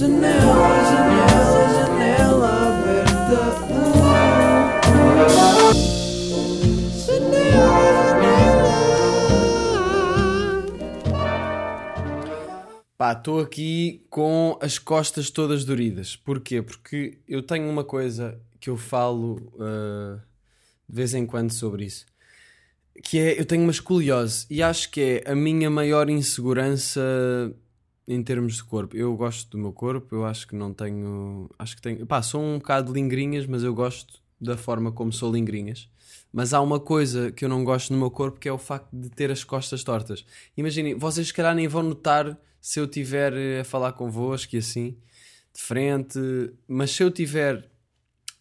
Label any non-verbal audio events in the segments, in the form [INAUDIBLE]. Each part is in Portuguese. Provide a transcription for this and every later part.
Janela, janela, janela aberta. Pá, estou aqui com as costas todas doridas. Porquê? Porque eu tenho uma coisa que eu falo uh, de vez em quando sobre isso. Que é, eu tenho uma escoliose e acho que é a minha maior insegurança em termos de corpo. Eu gosto do meu corpo, eu acho que não tenho... Acho que tenho... Pá, sou um bocado de lingrinhas, mas eu gosto da forma como sou lingrinhas. Mas há uma coisa que eu não gosto no meu corpo que é o facto de ter as costas tortas. Imaginem, vocês se calhar nem vão notar se eu estiver a falar convosco e assim, de frente, mas se eu estiver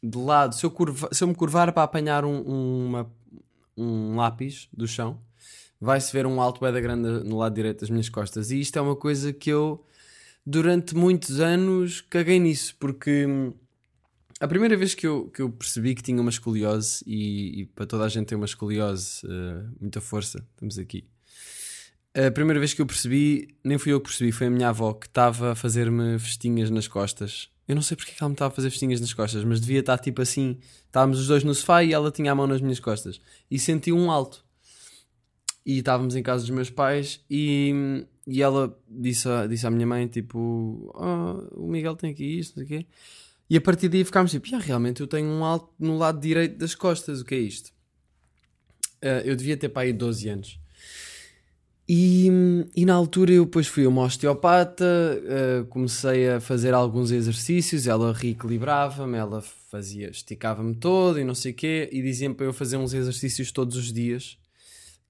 de lado, se eu, curva, se eu me curvar para apanhar um, uma, um lápis do chão, vai-se ver um alto da grande no lado direito das minhas costas. E isto é uma coisa que eu, durante muitos anos, caguei nisso, porque hum, a primeira vez que eu, que eu percebi que tinha uma escoliose, e, e para toda a gente ter uma escoliose, uh, muita força, estamos aqui. A primeira vez que eu percebi, nem fui eu que percebi, foi a minha avó que estava a fazer-me festinhas nas costas. Eu não sei porque é que ela me estava a fazer festinhas nas costas, mas devia estar tipo assim. Estávamos os dois no sofá e ela tinha a mão nas minhas costas. E senti um alto. E estávamos em casa dos meus pais e, e ela disse, a, disse à minha mãe: tipo, oh, o Miguel tem aqui isto, não sei o quê. E a partir daí ficámos tipo, ah, realmente eu tenho um alto no lado direito das costas, o que é isto? Uh, eu devia ter para aí 12 anos. E, e, na altura eu depois fui a uma osteopata, uh, comecei a fazer alguns exercícios, ela reequilibrava-me, ela fazia, esticava-me todo e não sei o quê, e dizia-me para eu fazer uns exercícios todos os dias,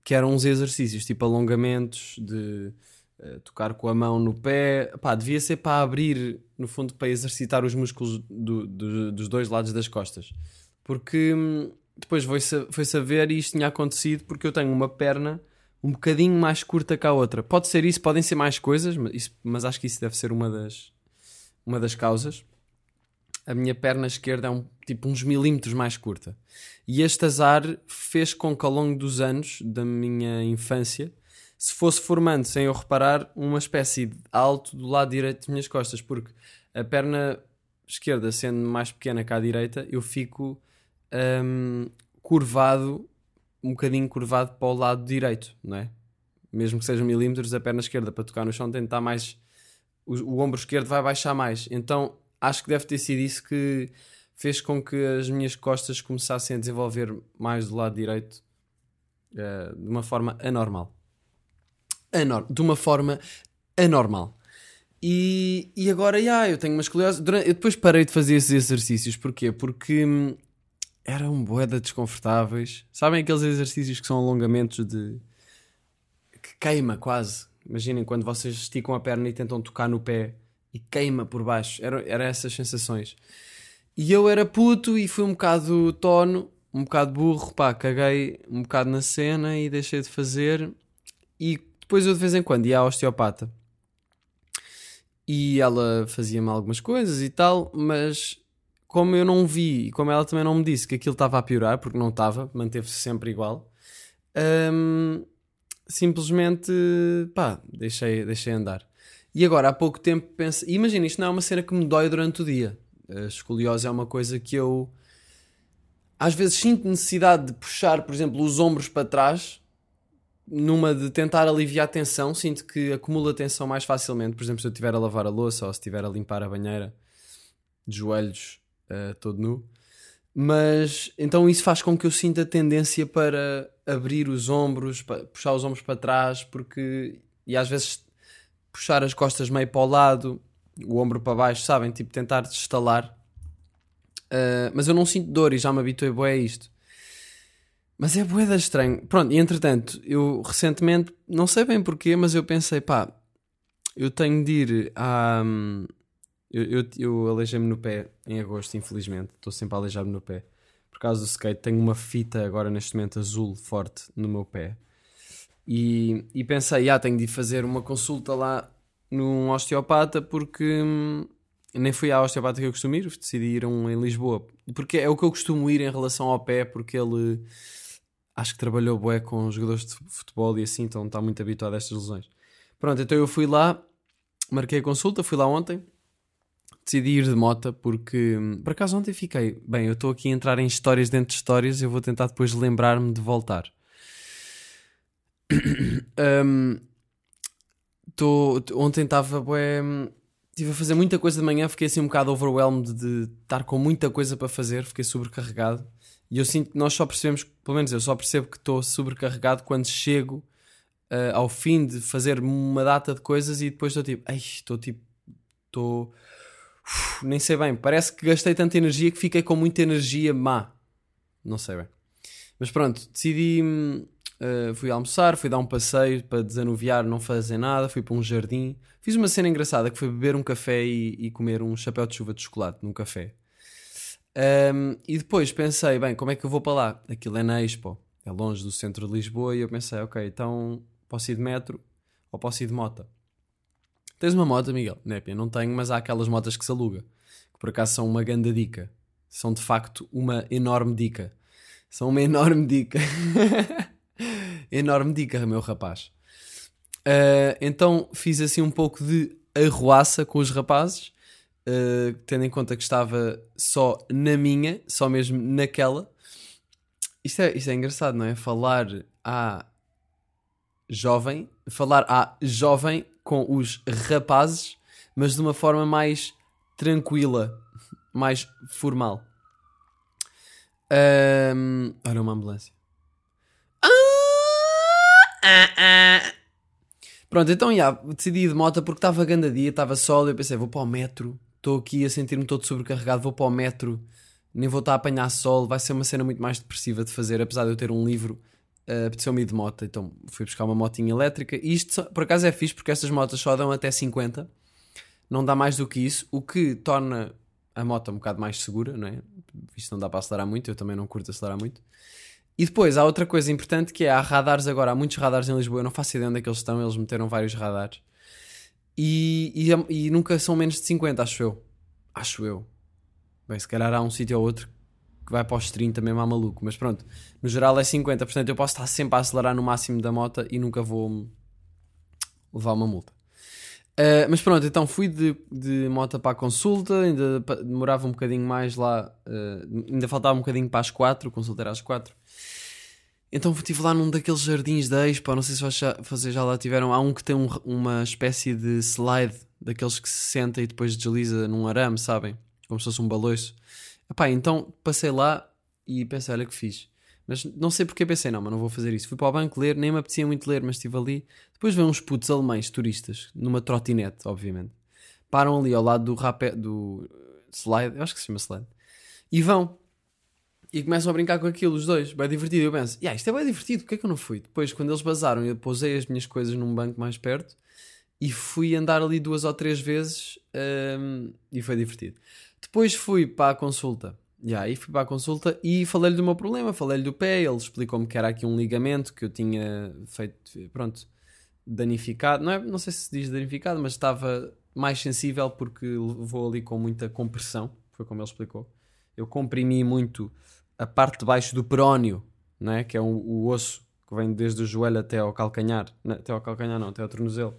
que eram uns exercícios tipo alongamentos, de uh, tocar com a mão no pé, pá, devia ser para abrir, no fundo, para exercitar os músculos do, do, dos dois lados das costas, porque hum, depois foi-se foi saber e isto tinha acontecido porque eu tenho uma perna um bocadinho mais curta que a outra. Pode ser isso, podem ser mais coisas, mas, isso, mas acho que isso deve ser uma das, uma das causas. A minha perna esquerda é um, tipo uns milímetros mais curta. E este azar fez com que ao longo dos anos da minha infância se fosse formando, sem eu reparar, uma espécie de alto do lado direito das minhas costas, porque a perna esquerda sendo mais pequena que a direita, eu fico hum, curvado um bocadinho curvado para o lado direito, não é? Mesmo que sejam milímetros, a perna esquerda para tocar no chão tem de estar mais. O, o, ombro esquerdo vai baixar mais. Então acho que deve ter sido isso que fez com que as minhas costas começassem a desenvolver mais do lado direito uh, de uma forma anormal. Anor de uma forma anormal. E, e agora, yeah, eu tenho uma escoliose. Durante, eu depois parei de fazer esses exercícios. Porquê? Porque hum, eram boeda desconfortáveis. Sabem aqueles exercícios que são alongamentos de. que queima quase. Imaginem quando vocês esticam a perna e tentam tocar no pé e queima por baixo. Eram era essas sensações. E eu era puto e fui um bocado tono, um bocado burro, pá, caguei um bocado na cena e deixei de fazer. E depois eu de vez em quando ia à osteopata. E ela fazia-me algumas coisas e tal, mas como eu não vi e como ela também não me disse que aquilo estava a piorar, porque não estava, manteve-se sempre igual, hum, simplesmente pá, deixei, deixei andar. E agora há pouco tempo penso, imagina, isto não é uma cena que me dói durante o dia. A escoliose é uma coisa que eu às vezes sinto necessidade de puxar, por exemplo, os ombros para trás, numa de tentar aliviar a tensão, sinto que acumula tensão mais facilmente. Por exemplo, se eu estiver a lavar a louça ou se estiver a limpar a banheira de joelhos uh, todo nu. Mas então isso faz com que eu sinta tendência para abrir os ombros, para puxar os ombros para trás, porque. E às vezes puxar as costas meio para o lado, o ombro para baixo, sabem? Tipo tentar estalar. Uh, mas eu não sinto dor e já me habituei bué a isto. Mas é bué estranho. Pronto, e entretanto, eu recentemente, não sei bem porquê, mas eu pensei, pá, eu tenho de ir à, eu, eu, eu aleijei-me no pé em agosto, infelizmente. Estou sempre a aleijar-me no pé. Por causa do skate, tenho uma fita agora neste momento azul forte no meu pé. E, e pensei, ah, tenho de fazer uma consulta lá num osteopata porque hum, nem fui à osteopata que eu costumo ir, decidi ir a um em Lisboa. Porque é o que eu costumo ir em relação ao pé, porque ele acho que trabalhou bué com jogadores de futebol e assim, então está muito habituado a estas lesões. Pronto, então eu fui lá, marquei a consulta, fui lá ontem decidi ir de moto porque, hum, por acaso, ontem fiquei. Bem, eu estou aqui a entrar em histórias dentro de histórias. Eu vou tentar depois lembrar-me de voltar. Hum, tô, ontem estava. Estive a fazer muita coisa de manhã. Fiquei assim um bocado overwhelmed de estar com muita coisa para fazer. Fiquei sobrecarregado. E eu sinto que nós só percebemos, pelo menos eu só percebo que estou sobrecarregado quando chego uh, ao fim de fazer uma data de coisas e depois estou tipo, estou tipo, estou. Nem sei bem, parece que gastei tanta energia que fiquei com muita energia má. Não sei bem. Mas pronto, decidi. Uh, fui almoçar, fui dar um passeio para desanuviar, não fazer nada. Fui para um jardim. Fiz uma cena engraçada que foi beber um café e, e comer um chapéu de chuva de chocolate num café. Um, e depois pensei, bem, como é que eu vou para lá? Aquilo é na Expo, é longe do centro de Lisboa. E eu pensei, ok, então posso ir de metro ou posso ir de moto. Tens uma moto, Miguel? Népia, não tenho, mas há aquelas motas que se aluga, que por acaso são uma grande dica. São de facto uma enorme dica. São uma [LAUGHS] enorme dica. Enorme dica, meu rapaz. Uh, então fiz assim um pouco de arruaça com os rapazes, uh, tendo em conta que estava só na minha, só mesmo naquela. Isto é, isto é engraçado, não é? Falar a jovem, falar a jovem com os rapazes, mas de uma forma mais tranquila, mais formal. Um, olha uma ambulância. Pronto, então já, decidi ir de moto porque estava grande dia, estava sol, eu pensei, vou para o metro, estou aqui a sentir-me todo sobrecarregado, vou para o metro, nem vou estar a apanhar sol, vai ser uma cena muito mais depressiva de fazer, apesar de eu ter um livro uh, apeteceu-me ir de moto, então fui buscar uma motinha elétrica. E isto, por acaso, é fixe porque estas motas só dão até 50, não dá mais do que isso, o que torna a moto um bocado mais segura, não é? Isto não dá para acelerar muito, eu também não curto acelerar muito. E depois há outra coisa importante que é há radares agora, há muitos radares em Lisboa, eu não faço ideia onde é que eles estão, eles meteram vários radares. E, e, e nunca são menos de 50, acho eu. Acho eu. Bem, se calhar há um sítio ou outro que vai para os 30 mesmo a maluco, mas pronto, no geral é 50, portanto eu posso estar sempre a acelerar no máximo da moto e nunca vou levar uma multa. Uh, mas pronto, então fui de, de moto para a consulta, ainda demorava um bocadinho mais lá, uh, ainda faltava um bocadinho para as 4, consulta era às 4. Então estive lá num daqueles jardins da Expo, não sei se vocês já lá tiveram. Há um que tem um, uma espécie de slide, daqueles que se senta e depois desliza num arame, sabem? Como se fosse um baloiço. Então passei lá e pensei, olha que fiz. Mas não sei porque pensei, não, mas não vou fazer isso. Fui para o banco ler, nem me apetecia muito ler, mas estive ali. Depois veio uns putos alemães, turistas, numa trotinete, obviamente. Param ali ao lado do rapé, do slide, eu acho que se chama slide, e vão. E começam a brincar com aquilo, os dois, bem divertido. Eu penso, yeah, isto é bem divertido, porque é que eu não fui? Depois, quando eles basaram, eu pousei as minhas coisas num banco mais perto e fui andar ali duas ou três vezes um, e foi divertido. Depois fui para a consulta. Yeah, aí fui para a consulta e falei-lhe do meu problema, falei-lhe do pé, ele explicou-me que era aqui um ligamento que eu tinha feito, pronto, danificado, não, é, não sei se diz danificado, mas estava mais sensível porque vou ali com muita compressão, foi como ele explicou. Eu comprimi muito a parte de baixo do perónio, não é? que é o, o osso que vem desde o joelho até ao calcanhar, não, até ao calcanhar não, até ao tornozelo.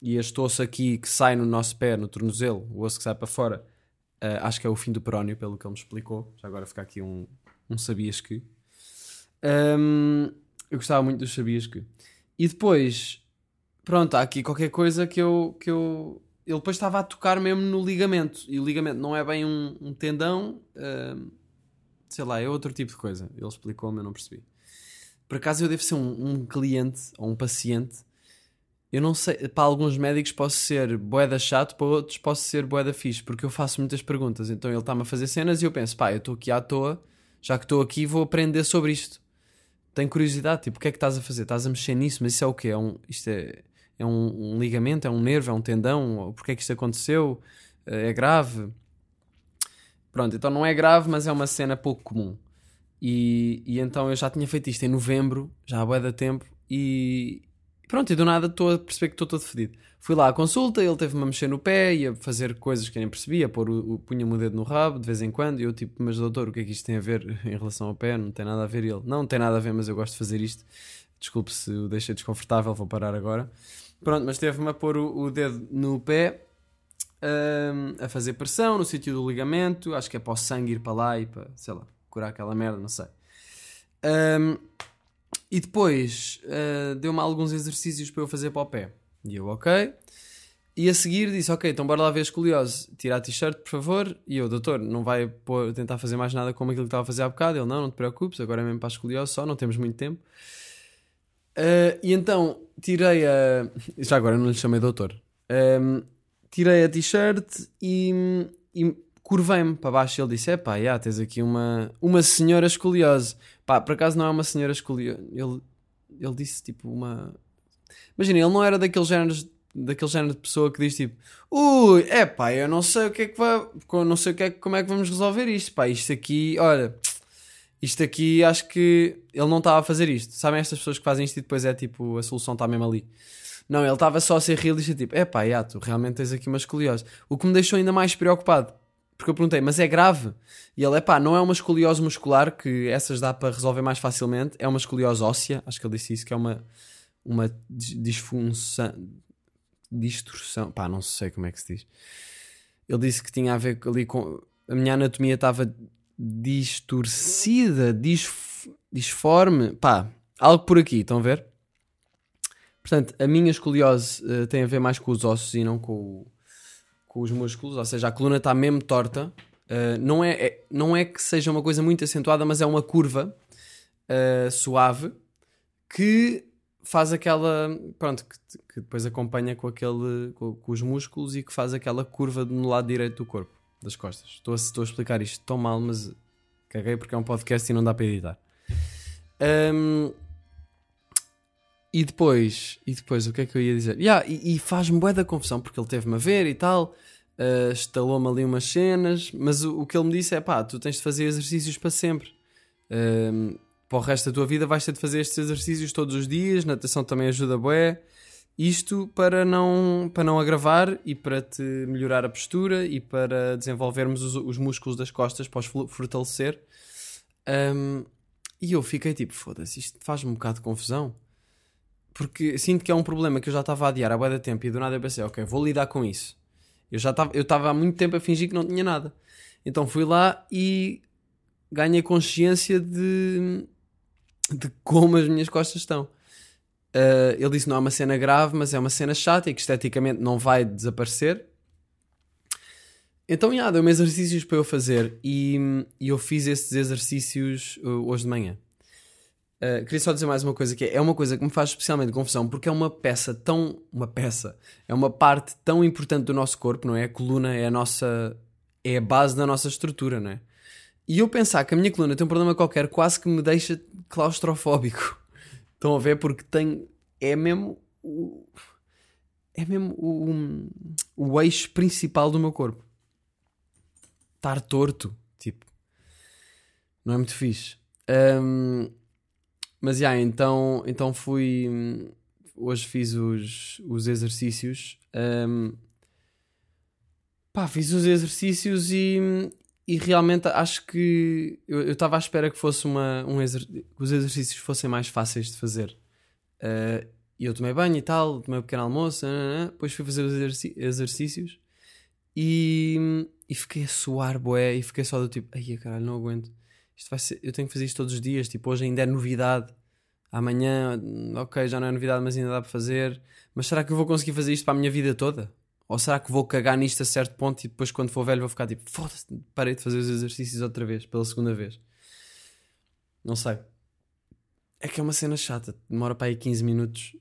E este osso aqui que sai no nosso pé, no tornozelo, o osso que sai para fora, Uh, acho que é o fim do perónio, pelo que ele me explicou. Já agora fica aqui um, um sabias que. Um, eu gostava muito dos sabias que. E depois, pronto, há aqui qualquer coisa que eu. Que eu ele depois estava a tocar mesmo no ligamento. E o ligamento não é bem um, um tendão, uh, sei lá, é outro tipo de coisa. Ele explicou-me, eu não percebi. Por acaso eu devo ser um, um cliente ou um paciente eu não sei, para alguns médicos posso ser boeda chato, para outros posso ser boeda fixe, porque eu faço muitas perguntas. Então ele está-me a fazer cenas e eu penso, pá, eu estou aqui à toa, já que estou aqui vou aprender sobre isto. Tenho curiosidade, tipo, o que é que estás a fazer? Estás a mexer nisso, mas isso é o quê? É um, isto é, é um, um ligamento, é um nervo, é um tendão? Porquê é que isto aconteceu? É grave? Pronto, então não é grave, mas é uma cena pouco comum. E, e então eu já tinha feito isto em novembro, já há boa tempo, e, Pronto, e do nada estou a perceber que estou todo fedido. Fui lá à consulta, ele teve-me a mexer no pé e a fazer coisas que eu nem percebia, pôr o, o punha-me o dedo no rabo de vez em quando, e eu tipo, mas doutor, o que é que isto tem a ver [LAUGHS] em relação ao pé? Não tem nada a ver. Ele, não, não tem nada a ver, mas eu gosto de fazer isto. Desculpe se o deixei desconfortável, vou parar agora. Pronto, mas teve-me a pôr o, o, dedo no pé ahm, a fazer pressão no sítio do ligamento. Acho que é para o sangue ir para lá e para, sei lá, curar aquela merda, não sei. Ahm, e depois ah, deu-me alguns exercícios para eu fazer para o pé. E eu, ok. E a seguir disse, ok, então bora lá ver a escoliose. Tira a t-shirt, por favor. E eu, doutor, não vai pôr- tentar fazer mais nada como aquilo que estava a fazer há bocado? Ele, não, não te preocupes, agora é mesmo para a escoliose só, não temos muito tempo. Ah, e então, tirei a... [LAUGHS] Já agora não lhe chamei doutor. Ahm, tirei a t-shirt e, e curvei-me para baixo. Ele disse, é pá, já, tens aqui uma, uma senhora escoliose. Pá, por acaso não é uma senhora escoliose. Ele, ele disse, tipo, uma... Imagina, ele não era daqueles géneros daquele género de pessoa que diz tipo ui, é pá, eu não sei o que é que vai não sei o que é, como é que vamos resolver isto pá, isto aqui, olha isto aqui acho que ele não estava a fazer isto. Sabem estas pessoas que fazem isto e depois é tipo a solução está mesmo ali. Não, ele estava só a ser realista tipo, é pá, já, tu realmente tens aqui uma escoliose. O que me deixou ainda mais preocupado porque eu perguntei, mas é grave? E ele, é pá, não é uma escoliose muscular que essas dá para resolver mais facilmente, é uma escoliose óssea, acho que ele disse isso, que é uma, uma dis- disfunção, distorção, pá, não sei como é que se diz. Ele disse que tinha a ver ali com. A minha anatomia estava distorcida, disf- disforme, pá, algo por aqui, estão a ver? Portanto, a minha escoliose eh, tem a ver mais com os ossos e não com, o- com os músculos, ou seja, a coluna está mesmo torta. Eh, não, é, é- não é que seja uma coisa muito acentuada, mas é uma curva eh, suave que faz aquela. Pronto, que, que depois acompanha com, aquele, com, com os músculos e que faz aquela curva no lado direito do corpo, das costas. Estou a, estou a explicar isto tão mal, mas caguei porque é um podcast e não dá para editar. Ahm, e depois, e depois, o que é que eu ia dizer? Yeah, e, e faz-me bué da confusão porque ele teve-me a ver e tal, ah, estalou-me ali umas cenas, mas o, o que ele me disse é pá, tu tens de fazer exercícios para sempre. Ahm, para o resto da tua vida vais ter de fazer estes exercícios todos os dias, natação também ajuda bué. Isto para não, para não agravar e para te melhorar a postura e para desenvolvermos os, os músculos das costas, para os fortalecer. Ahm, e eu fiquei tipo, foda-se, isto faz-me um bocado de confusão. Porque sinto que é um problema que eu já estava a adiar há da tempo e do nada eu pensei, ok, vou lidar com isso. Eu já estava eu estava há muito tempo a fingir que não tinha nada. Então fui lá e ganhei consciência de, de como as minhas costas estão. Uh, ele disse não é uma cena grave, mas é uma cena chata e que esteticamente não vai desaparecer. Então, já, deu-me exercícios para eu fazer e, e eu fiz esses exercícios uh, hoje de manhã. Uh, queria só dizer mais uma coisa que é, é uma coisa que me faz especialmente confusão porque é uma peça tão uma peça é uma parte tão importante do nosso corpo não é? A coluna é a nossa é a base da nossa estrutura não é? E eu pensar que a minha coluna tem um problema qualquer quase que me deixa claustrofóbico. [LAUGHS] Estão a ver? Porque tem é mesmo o, é mesmo o, o eixo principal do meu corpo. Estar torto tipo não é muito fixe. Ahm, mas já, então, então fui. hum, Hoje fiz os, os exercícios. hum, pá, fiz os exercícios e, e realmente acho que eu estava à espera que fosse uma, um exer, que os exercícios fossem mais fáceis de fazer. Uh, E eu tomei banho e tal, tomei um pequeno almoço, nananã, depois fui fazer os exercícios e, e fiquei a suar, boé, e fiquei só do tipo, ai caralho, não aguento. Isto vai ser, eu tenho que fazer isto todos os dias, tipo, hoje ainda é novidade. Amanhã, ok, já não é novidade, mas ainda dá para fazer. Mas será que eu vou conseguir fazer isto para a minha vida toda? Ou será que vou cagar nisto a certo ponto e depois, quando for velho, vou ficar tipo, foda-se, parei de fazer os exercícios outra vez, pela segunda vez? Não sei. É que é uma cena chata, demora para aí 15 minutos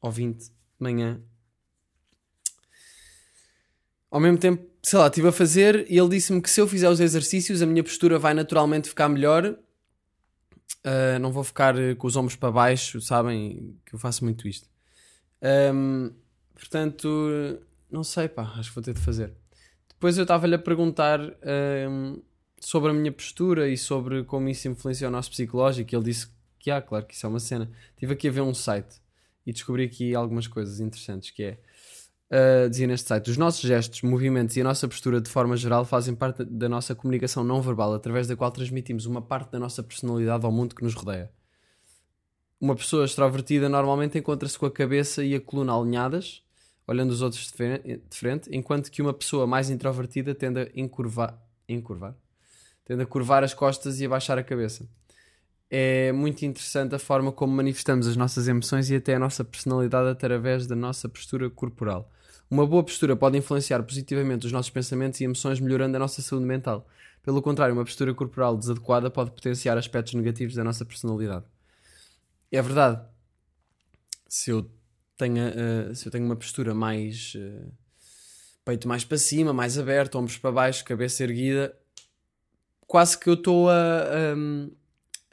ou 20 de manhã. Ao mesmo tempo, sei lá, estive a fazer e ele disse-me que se eu fizer os exercícios, a minha postura vai naturalmente ficar melhor. Uh, não vou ficar eh, com os ombros para baixo, sabem que eu faço muito isto. Um, portanto, não sei, pá, acho que vou ter de fazer. Depois eu estava-lhe a perguntar um, sobre a minha postura e sobre como isso influencia o nosso psicológico. E ele disse que há, claro que isso é uma cena. Estive aqui a ver um site e descobri aqui algumas coisas interessantes que é uh, dizia neste site: os nossos gestos, movimentos e a nossa postura de forma geral fazem parte da nossa comunicação não verbal, através da qual transmitimos uma parte da nossa personalidade ao mundo que nos rodeia. Uma pessoa extrovertida normalmente encontra-se com a cabeça e a coluna alinhadas, olhando os outros de fre- de frente, enquanto que uma pessoa mais introvertida tende a encurvar, encurvar, tende a curvar as costas e a baixar a cabeça. É muito interessante a forma como manifestamos as nossas emoções e até a nossa personalidade através da nossa postura corporal. Uma boa postura pode influenciar positivamente os nossos pensamentos e emoções, melhorando a nossa saúde mental. Pelo contrário, uma postura corporal desadequada pode potenciar aspectos negativos da nossa personalidade. É verdade. Se eu tenho, eh, se eu tenho uma postura mais eh, peito mais para cima, mais aberto, ombros para baixo, cabeça erguida, quase que eu estou a, a-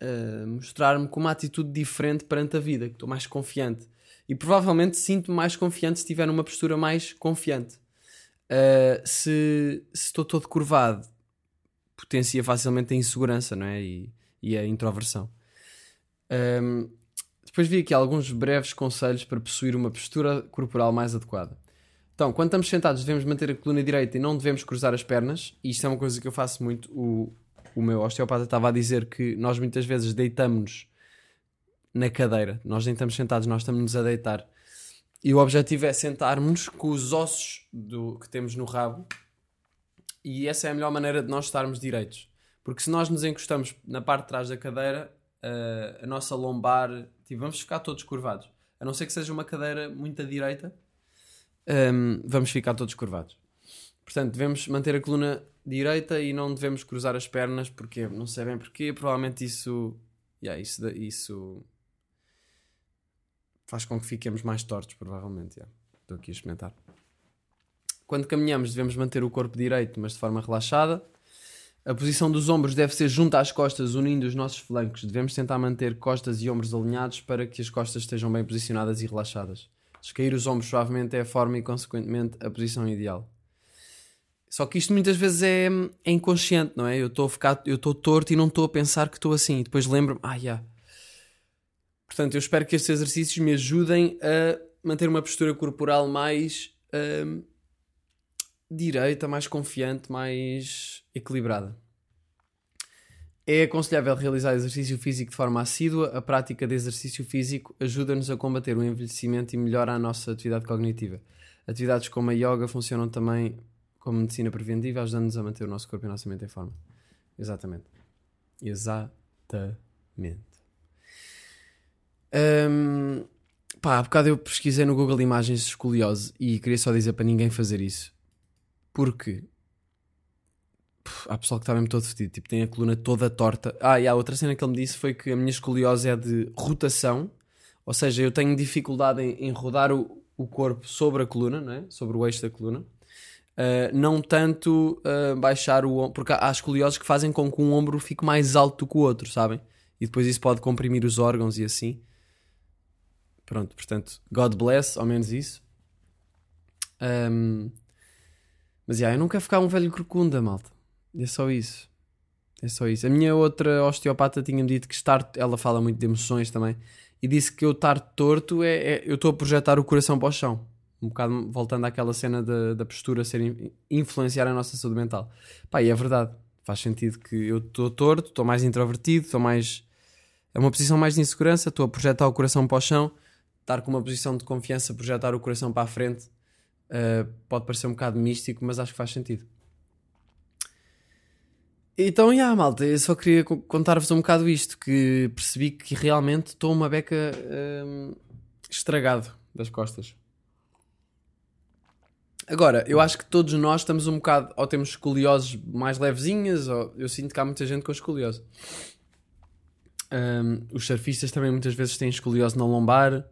a mostrar-me com uma atitude diferente perante a vida, que estou mais confiante. E provavelmente sinto-me mais confiante se estiver numa postura mais confiante. Uh, se, se estou todo curvado, potencia facilmente a insegurança não é? e, e a introversão. Um, depois vi aqui alguns breves conselhos para possuir uma postura corporal mais adequada. Então, quando estamos sentados, devemos manter a coluna direita e não devemos cruzar as pernas. E isto é uma coisa que eu faço muito. O, o meu osteopata estava a dizer que nós muitas vezes deitamos-nos na cadeira. Nós nem estamos sentados, nós estamos-nos a deitar. E o objetivo é sentarmos com os ossos do, que temos no rabo. E essa é a melhor maneira de nós estarmos direitos. Porque se nós nos encostamos na parte de trás da cadeira, a, a nossa lombar, tipo, vamos ficar todos curvados. A não ser que seja uma cadeira muito à direita, hum, vamos ficar todos curvados. Portanto, devemos manter a coluna direita e não devemos cruzar as pernas, porque não sei bem porquê, provavelmente isso, yeah, isso, isso faz com que fiquemos mais tortos, provavelmente. yeah. Estou aqui a experimentar. Quando caminhamos, devemos manter o corpo direito, mas de forma relaxada. A posição dos ombros deve ser junto às costas, unindo os nossos flancos. Devemos tentar manter costas e ombros alinhados para que as costas estejam bem posicionadas e relaxadas. Descair os ombros suavemente é a forma e, consequentemente, a posição ideal. Só que isto muitas vezes é, é inconsciente, não é? Eu estou eu estou torto e não estou a pensar que estou assim. E depois lembro-me, ah, já. Portanto, eu espero que estes exercícios me ajudem a manter uma postura corporal mais hum, direita, mais confiante, mais equilibrada. É aconselhável realizar exercício físico de forma assídua. A prática de exercício físico ajuda-nos a combater o envelhecimento e melhora a nossa atividade cognitiva. Atividades como a yoga funcionam também como medicina preventiva, ajudando-nos a manter o nosso corpo e a nossa mente em forma. Exatamente. Exatamente. Hum, pá, há bocado eu pesquisei no Google Imagens escoliose e queria só dizer para ninguém fazer isso. Porque puf, há pessoal que está mesmo todo fedido, tipo, tem a coluna toda torta. Ah, e a outra cena que ele me disse foi que a minha escoliose é de rotação, ou seja, eu tenho dificuldade em, em rodar o, o corpo sobre a coluna, não é? sobre o eixo da coluna. Uh, não tanto uh, baixar o ombro, porque há escolioses que fazem com que um ombro fique mais alto do que o outro, sabem? E depois isso pode comprimir os órgãos e assim. Pronto, portanto, God bless, ao menos isso. Um, mas yeah, eu não quero ficar um velho corcunda, malta. É só isso. É só isso. A minha outra osteopata tinha-me dito que estar. Ela fala muito de emoções também. E disse que eu estar torto é. é- eu estou a projetar o coração para o chão. Um bocado voltando àquela cena da, da postura ser in- influenciar a nossa saúde mental. Pá, e é verdade. Faz sentido que eu estou torto, estou mais introvertido, estou mais. É uma posição mais de insegurança, estou a projetar o coração para o chão. Estar com uma posição de confiança, projetar o coração para a frente. Uh, pode parecer um bocado místico, mas acho que faz sentido. Então, já, malta, eu só queria co- contar-vos um bocado isto, que percebi que realmente estou uma beca hum, estragado das costas. Agora, eu acho que todos nós estamos um bocado, ou temos escolioses mais levezinhas, ou eu sinto que há muita gente com escoliose. Hum, os surfistas também muitas vezes têm escoliose na lombar.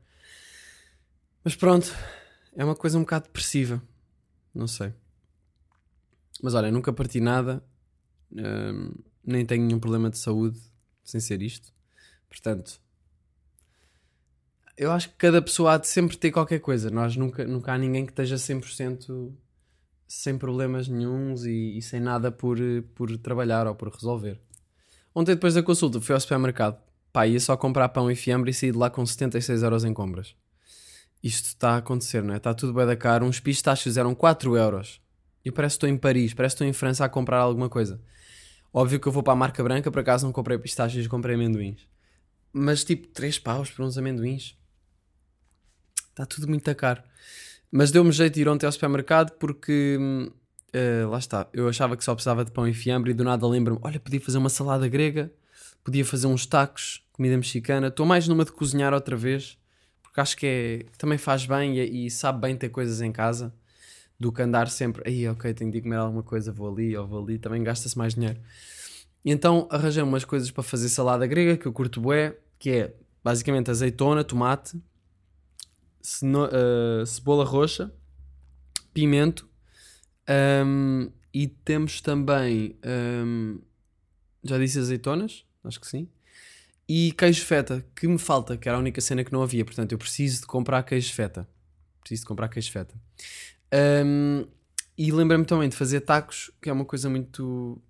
Mas pronto, é uma coisa um bocado depressiva. Não sei. Mas olha, nunca parti nada. hum, nem tenho nenhum problema de saúde sem ser isto. Portanto, eu acho que cada pessoa há de sempre ter qualquer coisa. Nós nunca, nunca há ninguém que esteja 100% sem problemas nenhuns e, e sem nada por, por trabalhar ou por resolver. Ontem, depois da consulta, fui ao supermercado. Pá, ia só comprar pão e fiambre e saí de lá com 76 euros em compras. Isto está a acontecer, não é? Está tudo bem da caro. Uns pistachos eram 4 euros. E parece que estou em Paris, parece que estou em França a comprar alguma coisa. Óbvio que eu vou para a marca branca, por acaso não comprei pistachos, comprei amendoins. Mas tipo, 3 paus por uns amendoins. Está tudo muito caro. Mas deu-me jeito de ir ontem ao supermercado porque. eh, lá está. Eu achava que só precisava de pão e fiambre e do nada lembro-me: olha, podia fazer uma salada grega, podia fazer uns tacos, comida mexicana. Estou mais numa de cozinhar outra vez porque acho que é, também faz bem e, e sabe bem ter coisas em casa do que andar sempre. Aí, ok, tenho de comer alguma coisa, vou ali ou vou ali. Também gasta-se mais dinheiro. E então arranjei umas coisas para fazer salada grega que eu curto bué, que é basicamente azeitona, tomate, eh, cebola roxa, pimento hum, e temos também hum, já disse azeitonas, acho que sim. E queijo feta, que me falta, que era a única cena que não havia. Portanto, eu preciso de comprar queijo feta. Preciso de comprar queijo feta. Hum, e lembrei-me também de fazer tacos, que é uma coisa muito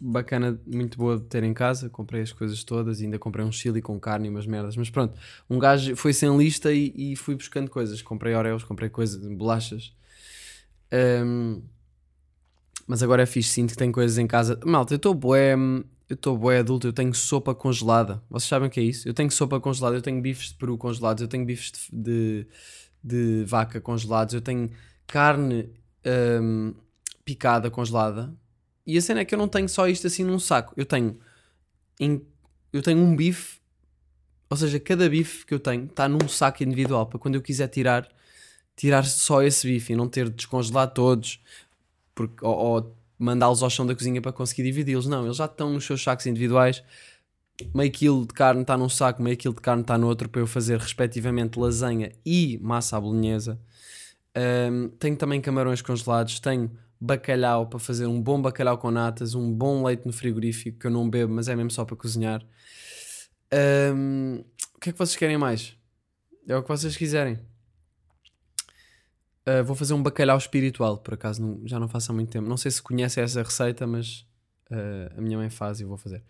bacana, muito boa de ter em casa. Comprei as coisas todas ainda comprei um chili com carne e umas merdas. Mas pronto, um gajo foi sem lista e, e fui buscando coisas. Comprei oreos, comprei coisas, bolachas. Hum, mas agora é fixe, sinto que tenho coisas em casa. Malta, eu estou bué, eu estou bué adulto, eu tenho sopa congelada. Vocês sabem o que é isso? Eu tenho sopa congelada, eu tenho bifes de peru congelados, eu tenho bifes de, de, de vaca congelados, eu tenho carne hum, picada congelada. E a cena é que eu não tenho só isto assim num saco. Eu tenho, em- eu tenho um bife, ou seja, cada bife que eu tenho está num saco individual para quando eu quiser tirar, tirar só esse bife e não ter de descongelar todos porque, ou, ou mandá-los ao chão da cozinha para conseguir dividi-los. Não, eles já estão nos seus sacos individuais. Meio quilo de carne está num saco, meio quilo de carne está no outro para eu fazer respectivamente lasanha e massa à bolonhesa. Ahm, tenho também camarões congelados, tenho bacalhau para fazer um bom bacalhau com natas, um bom leite no frigorífico que eu não bebo, mas é mesmo só para cozinhar. Ahm, o que é que vocês querem mais? É o que vocês quiserem. Uh, vou fazer um bacalhau espiritual, por acaso não- já não faço há muito tempo. Não sei se conhecem essa receita, mas uh, a minha mãe faz e eu vou fazer.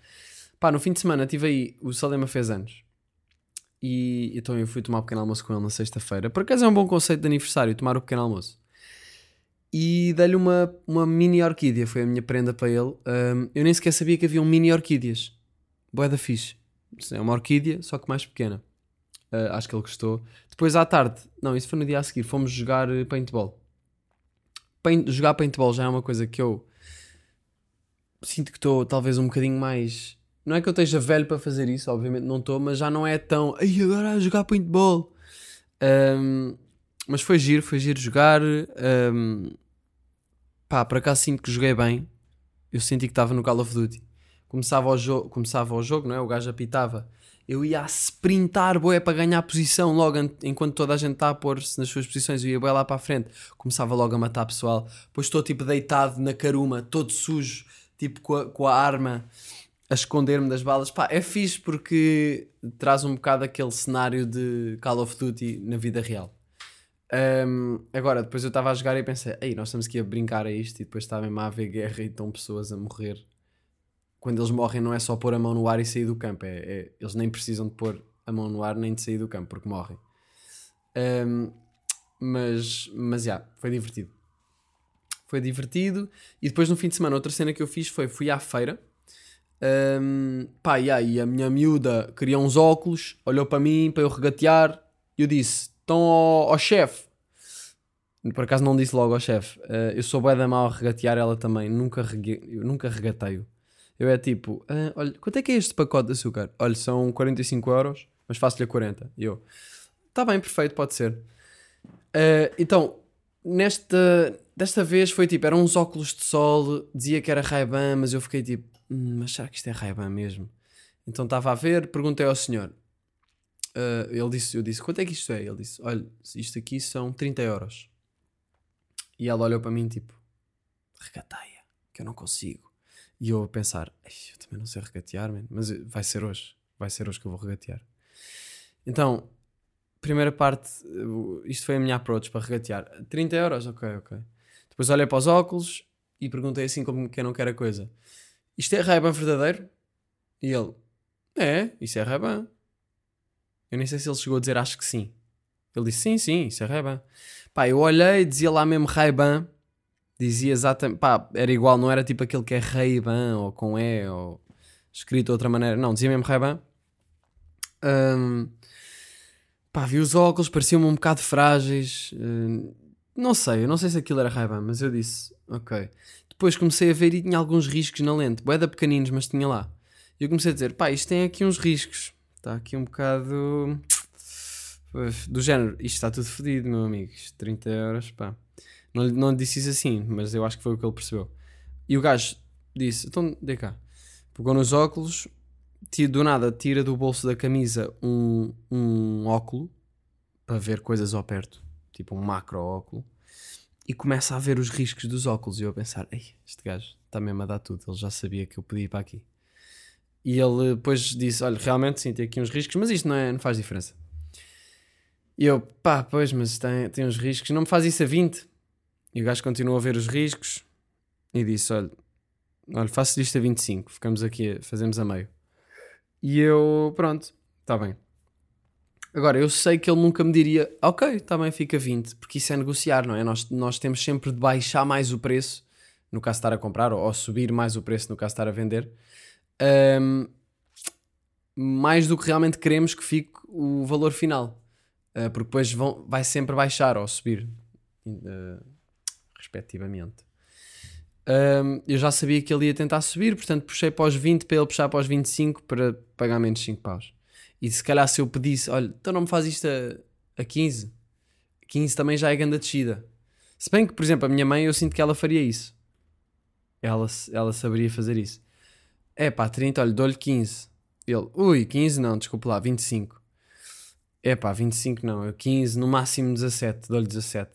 Pá, no fim de semana tive aí, o Salema fez anos. E então eu fui tomar um pequeno almoço com ele na sexta-feira. Por acaso é um bom conceito de aniversário, tomar o pequeno almoço. E dei-lhe uma, uma mini orquídea, foi a minha prenda para ele. Um, eu nem sequer sabia que havia um mini orquídeas. Da fixe. É uma orquídea, só que mais pequena. Uh, acho que ele gostou. Depois à tarde, não, isso foi no dia a seguir, fomos jogar eh, paintball. Paint- jogar paintball já é uma coisa que eu sinto que estou talvez um bocadinho mais. Não é que eu esteja velho para fazer isso, obviamente não estou, mas já não é tão. Ai, agora a jogar paintball. Um, mas foi giro, foi giro jogar. Um, pá, por acaso sinto que joguei bem. Eu senti que estava no Call of Duty. Começava o, jo começava o jogo, não é? O gajo apitava. Eu ia a sprintar, boé, para ganhar posição logo an- enquanto toda a gente está a pôr-se nas suas posições. Eu ia boé lá para a frente. Começava logo a matar pessoal. Depois estou tipo deitado na caruma, todo sujo, tipo com a, com a arma a esconder-me das balas. Pá, é fixe porque traz um bocado aquele cenário de Call of Duty na vida real. Um, agora, depois eu estava a jogar e pensei, ei, nós estamos aqui a brincar a isto e depois está mesmo a haver guerra e estão pessoas a morrer. Quando eles morrem não é só pôr a mão no ar e sair do campo, é, é- eles nem precisam de pôr a mão no ar nem de sair do campo porque morrem. Um, mas, mas já, foi divertido. Foi divertido. E depois no fim de semana, outra cena que eu fiz foi, fui à feira. Um, pá, e aí a minha miúda queria uns óculos, olhou para mim para eu regatear e eu disse: Estão ao, ao chefe. Por acaso não disse logo ao chefe. Uh, eu sou bué da mal a regatear ela também. Nunca, nunca regateio. Eu é tipo: "Ah, Olha, quanto é que é este pacote de açúcar? Olha, são 45 euros, mas faço-lhe a 40. E eu: Está bem, perfeito, pode ser. Uh, então, nesta, desta vez foi tipo: eram uns óculos de sol, dizia que era Ray-Ban, mas eu fiquei tipo: "Hum, Mas será que isto é Ray-Ban mesmo? Então estava a ver, perguntei ao senhor. Uh, ele disse, eu disse, quanto é que isto é? Ele disse, olha, isto aqui são 30 euros. E ela olhou para mim tipo, regateia, que eu não consigo. E eu a pensar, "Ei, eu também não sei regatear, man, mas vai ser hoje, vai ser hoje que eu vou regatear. Então, primeira parte, uh, isto foi a minha approach para regatear. 30 euros, ok, ok. Depois olhei para os óculos e perguntei assim como quem não quer a coisa. Isto é Ray-Ban verdadeiro? E ele, é, isso é Ray-Ban. Eu nem sei se ele chegou a dizer acho que sim. Ele disse sim, sim, isso é Ray-Ban. Pá, eu olhei, dizia lá mesmo Ray-Ban. Dizia exatamente, pá, era igual, não era tipo aquele que é Ray-Ban ou com E ou escrito de outra maneira. Não, dizia mesmo Ray-Ban. Hum, Pá, vi os óculos, pareciam-me um bocado frágeis. não sei, eu não sei se aquilo era Ray-Ban, mas eu disse, ok. Depois comecei a ver e tinha alguns riscos na lente, boeda pequeninos, mas tinha lá. E eu comecei a dizer, pá, isto tem aqui uns riscos. Está aqui um bocado. Do género, isto está tudo fodido, meu amigo. Isto 30 euros, pá. Não, não disse isso assim, mas eu acho que foi o que ele percebeu. E o gajo disse, então, dê cá. Pegou nos óculos, ti- do nada tira do bolso da camisa um, um óculo para ver coisas ao perto, tipo um macro óculo, e começa a ver os riscos dos óculos. E eu a pensar, ei, este gajo está mesmo a dar tudo, ele já sabia que eu podia ir para aqui. E ele depois disse: Olha, realmente sim, tem aqui uns riscos, mas isto não, é, não faz diferença. E eu, pá, pois, mas tem, tem uns riscos, não me faz isso a 20. E o gajo continuou a ver os riscos e disse: Olha, olha faço isto a 25, ficamos aqui, fazemos a meio. E eu, pronto, está bem. Agora, eu sei que ele nunca me diria, ok, está bem, fica 20, porque isso é negociar, não é? Nós, nós temos sempre de baixar mais o preço, no caso de estar a comprar, ou, ou subir mais o preço, no caso de estar a vender, ahm, mais do que realmente queremos que fique o valor final, Ah, porque depois vão, vai sempre baixar ou subir, ah, respectivamente. Ahm, eu já sabia que ele ia tentar subir, portanto puxei para os 20 para ele puxar para os 25 para pagar menos 5 paus. E se calhar se eu pedisse, olha, então não me faz isto a, a 15, 15 também já é grande descida. Se bem que, por exemplo, a minha mãe, eu sinto que ela faria isso. Ela, ela saberia fazer isso. É pá, 30, olha, dou-lhe 15. Ele, ui, 15 não, desculpa lá, 25. É pá, 25 não, eu 15, no máximo 17, dou-lhe 17.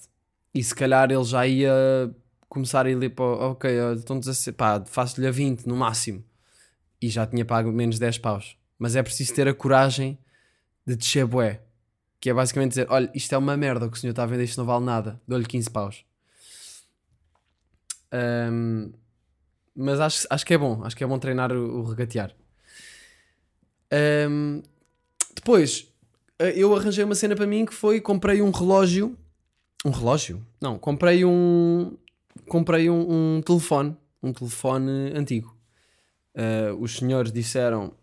E se calhar ele já ia começar a ir para, ok, então 17, pá, faço-lhe a 20 no máximo. E já tinha pago menos 10 paus. Mas é preciso ter a coragem de descer bué. Que é basicamente dizer, olha, isto é uma merda, o que o senhor está a vender, isto não vale nada. Dou-lhe 15 paus. Ahm, mas acho, acho que é bom, acho que é bom treinar o, o regatear. Ahm, depois, eh, eu arranjei uma cena para mim que foi, comprei um relógio. Um relógio? Não, comprei um... Comprei um, um telefone. Um telefone antigo. Ah, os senhores disseram...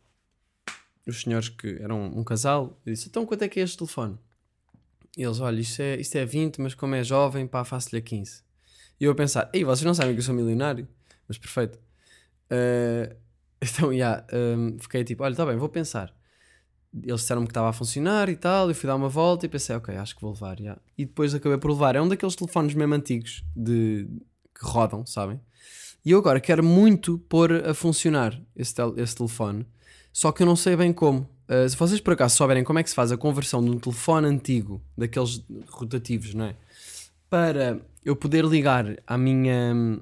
Os senhores que eram um casal, disse, então quanto é que é este telefone? E eles, olha, isto é, isto é 20, mas como é jovem, pá, faço-lhe a 15. E eu a pensar, ei, vocês não sabem que eu sou milionário? Mas perfeito. Ah, [LAUGHS] então, já, hum, fiquei tipo, olha, tá bem, vou pensar. Eles disseram-me que estava a funcionar e tal, eu fui dar uma volta e pensei, ok, acho que vou levar, já. E depois acabei por levar. É um daqueles telefones mesmo antigos, de, que rodam, sabem? E eu agora quero muito pôr a funcionar esse, tel- esse telefone, só que eu não sei bem como. Uh, se vocês por acaso souberem como é que se faz a conversão de um telefone antigo, daqueles rotativos, não é? Para eu poder ligar à minha.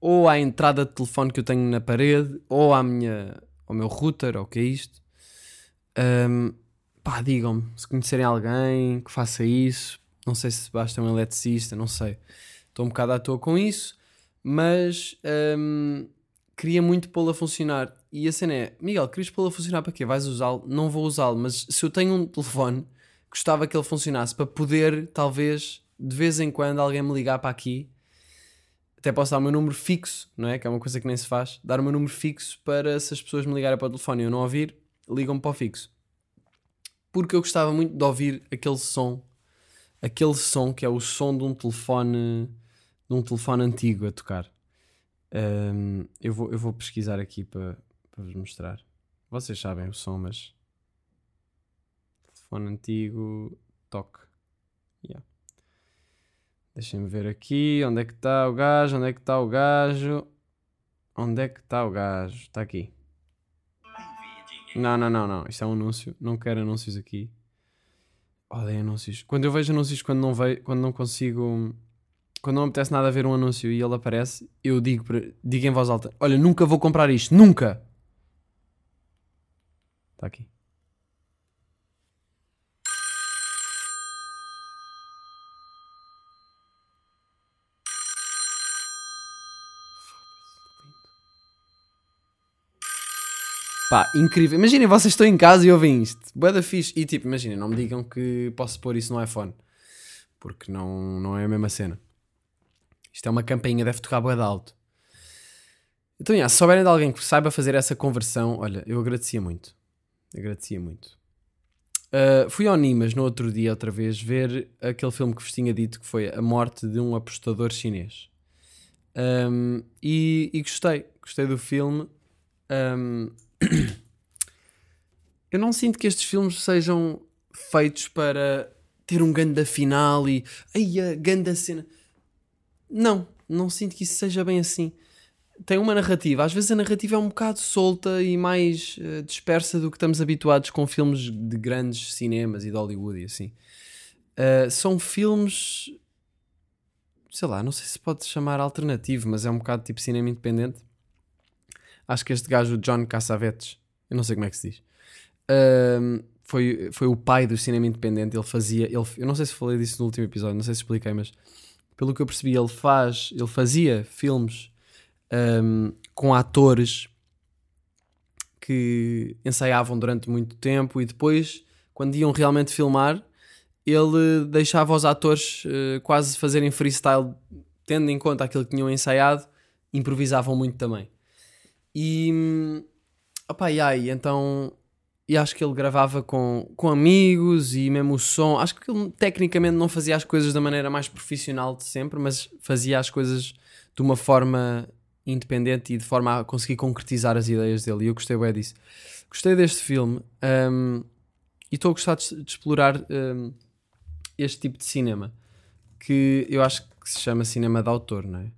ou à entrada de telefone que eu tenho na parede, ou à minha, ao meu router, ou o que é isto. Um, pá, digam-me se conhecerem alguém que faça isso. Não sei se basta um eletricista, não sei. Estou um bocado à toa com isso, mas hum, queria muito pô-lo a funcionar. E a cena é: Miguel, querias pô-lo a funcionar para quê? Vais usá-lo? Não vou usá-lo, mas se eu tenho um telefone, gostava que ele funcionasse para poder, talvez, de vez em quando, alguém me ligar para aqui. Até posso dar o meu número fixo, não é? Que é uma coisa que nem se faz. Dar o meu número fixo para se as pessoas me ligarem para o telefone e eu não ouvir, ligam-me para o fixo. Porque eu gostava muito de ouvir aquele som, aquele som que é o som de um telefone, de um telefone antigo a tocar. Ahm, eu, vou, eu vou pesquisar aqui para, para vos mostrar. Vocês sabem o som, mas telefone antigo, toque. Yeah. Deixem-me ver aqui. Onde é que está o gajo? Onde é que está o gajo? Onde é que está o gajo? Está aqui. Não, não, não, não. Isto é um anúncio. Não quero anúncios aqui. Odeio anúncios. Quando eu vejo anúncios, quando não, vejo, quando não consigo. Quando não apetece nada ver um anúncio e ele aparece, eu digo, digo em voz alta: Olha, nunca vou comprar isto. Nunca! Está aqui. Pá, incrível. Imaginem, vocês estão em casa e ouvem isto. Bué da fixe. E tipo, imaginem, não me digam que posso pôr isso no iPhone. Porque não, não é a mesma cena. Isto é uma campainha, deve tocar de alto. Então, já, se souberem de alguém que saiba fazer essa conversão, olha, eu agradecia muito. Agradecia muito. Uh, fui ao Nimas no outro dia, outra vez, ver aquele filme que vos tinha dito que foi A Morte de um Apostador Chinês. Um, e, e gostei, gostei do filme. Um, eu não sinto que estes filmes sejam feitos para ter um ganda final e ai, a ganda cena. Não, não sinto que isso seja bem assim. Tem uma narrativa, às vezes a narrativa é um bocado solta e mais uh, dispersa do que estamos habituados com filmes de grandes cinemas e de Hollywood e assim. Uh, são filmes, sei lá, não sei se pode chamar alternativo, mas é um bocado tipo cinema independente. Acho que este gajo, John Cassavetes, eu não sei como é que se diz, uh, foi, foi o pai do cinema independente. Ele fazia, ele, eu não sei se falei disso no último episódio, não sei se expliquei, mas pelo que eu percebi, ele faz, ele fazia filmes um, com atores que ensaiavam durante muito tempo e depois, quando iam realmente filmar, ele deixava os atores uh, quase fazerem freestyle, tendo em conta aquilo que tinham ensaiado, improvisavam muito também. E, opa, e aí, então, e acho que ele gravava com, com amigos e mesmo o som. Acho que ele tecnicamente não fazia as coisas da maneira mais profissional de sempre, mas fazia as coisas de uma forma independente e de forma a conseguir concretizar as ideias dele. E eu gostei bem disso. Gostei deste filme um, e estou a gostar de, de explorar um, este tipo de cinema que eu acho que se chama cinema de autor, não é?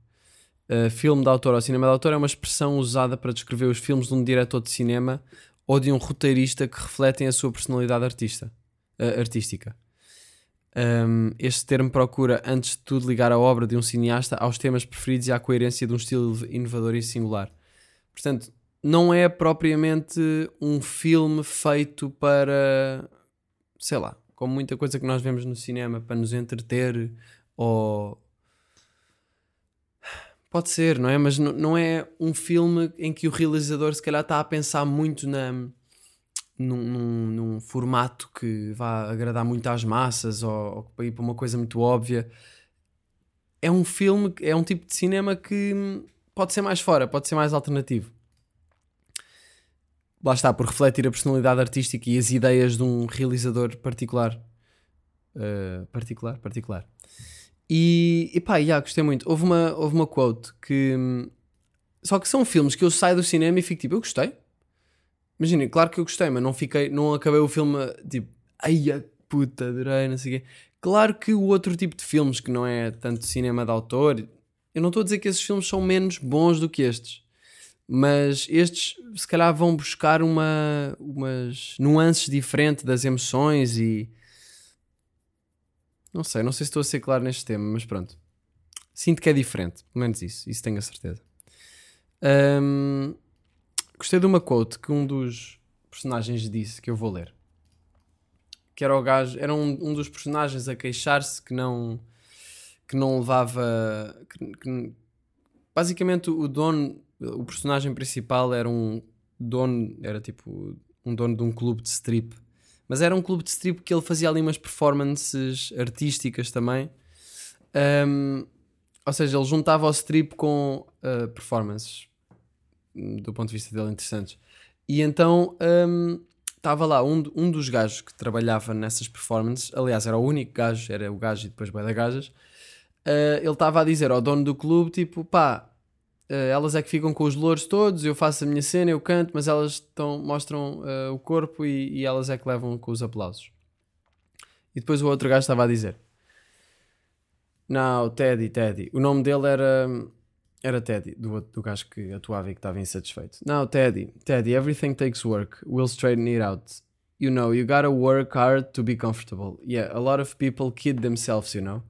Uh, filme de autor ou cinema de autor é uma expressão usada para descrever os filmes de um diretor de cinema ou de um roteirista que refletem a sua personalidade artista, uh, artística. Um, este termo procura, antes de tudo, ligar a obra de um cineasta aos temas preferidos e à coerência de um estilo inovador e singular. Portanto, não é propriamente um filme feito para, sei lá, como muita coisa que nós vemos no cinema, para nos entreter ou. Pode ser, não é? Mas não é um filme em que o realizador, se calhar, está a pensar muito na num, num, num, formato que vá agradar muito às massas ou, ou ir para uma coisa muito óbvia. É um filme, é um tipo de cinema que pode ser mais fora, pode ser mais alternativo. Lá está, por refletir a personalidade artística e as ideias de um realizador particular. Uh, particular, particular. E, e pá, yeah, gostei muito. Houve uma, houve uma quote que. Só que são filmes que eu saio do cinema e fico tipo, eu gostei Imagina, claro que eu gostei, mas não fiquei, não acabei o filme tipo, ai a puta, adorei, não sei o quê. Claro que o outro tipo de filmes que não é tanto cinema de autor, eu não estou a dizer que esses filmes são menos bons do que estes, mas estes se calhar vão buscar uma, umas nuances diferentes das emoções e não sei, não sei se estou a ser claro neste tema, mas pronto. Sinto que é diferente, pelo menos isso, isso tenho a certeza. Um, Gostei de uma quote que um dos personagens disse que eu vou ler. Que era o gajo, era um, um dos personagens a queixar-se que não que não levava que, que, basicamente o dono, o personagem principal era um dono, era tipo um dono de um clube de strip. Mas era um clube de strip que ele fazia ali umas performances artísticas também. Um, ou seja, ele juntava o strip com uh, performances do ponto de vista dele, interessantes. E então estava um, lá um, um dos gajos que trabalhava nessas performances, aliás, era o único gajo, era o gajo e depois bem da gajas. Uh, ele estava a dizer ao dono do clube: tipo, pá, elas é que ficam com os louros todos, eu faço a minha cena, eu canto, mas elas tão, mostram uh, o corpo e, e, elas é que levam com os aplausos. E depois o outro gajo estava a dizer: Não, Teddy, Teddy. O nome dele era. Era Teddy, do, do gajo que atuava e que estava insatisfeito. Now, Teddy, Teddy, everything takes work. We'll straighten it out. You know, you gotta work hard to be comfortable. Yeah, a lot of people kid themselves, you know.